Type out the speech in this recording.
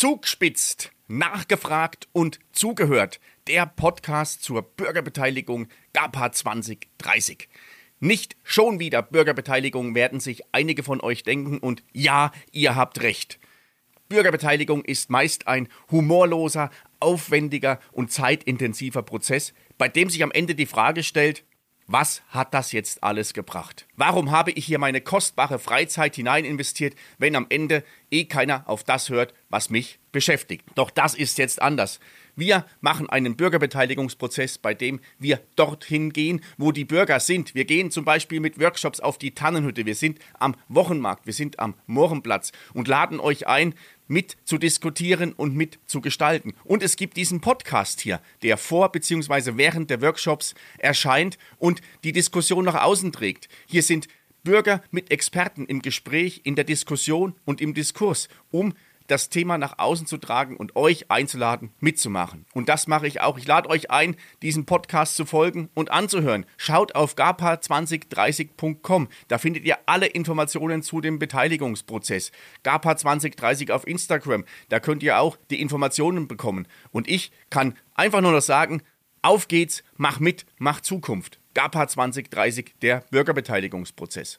Zugspitzt, nachgefragt und zugehört. Der Podcast zur Bürgerbeteiligung GAPA 2030. Nicht schon wieder Bürgerbeteiligung werden sich einige von euch denken und ja, ihr habt recht. Bürgerbeteiligung ist meist ein humorloser, aufwendiger und zeitintensiver Prozess, bei dem sich am Ende die Frage stellt, was hat das jetzt alles gebracht? Warum habe ich hier meine kostbare Freizeit hinein investiert, wenn am Ende eh keiner auf das hört, was mich beschäftigt? Doch das ist jetzt anders. Wir machen einen Bürgerbeteiligungsprozess, bei dem wir dorthin gehen, wo die Bürger sind. Wir gehen zum Beispiel mit Workshops auf die Tannenhütte. Wir sind am Wochenmarkt, wir sind am Mohrenplatz und laden euch ein, mit zu diskutieren und mit zu gestalten. Und es gibt diesen Podcast hier, der vor bzw. während der Workshops erscheint und die Diskussion nach außen trägt. Hier sind Bürger mit Experten im Gespräch, in der Diskussion und im Diskurs, um das Thema nach außen zu tragen und euch einzuladen, mitzumachen. Und das mache ich auch. Ich lade euch ein, diesen Podcast zu folgen und anzuhören. Schaut auf gapa2030.com. Da findet ihr alle Informationen zu dem Beteiligungsprozess. Gapa2030 auf Instagram. Da könnt ihr auch die Informationen bekommen. Und ich kann einfach nur noch sagen, auf geht's, mach mit, mach Zukunft. GAPA 2030, der Bürgerbeteiligungsprozess.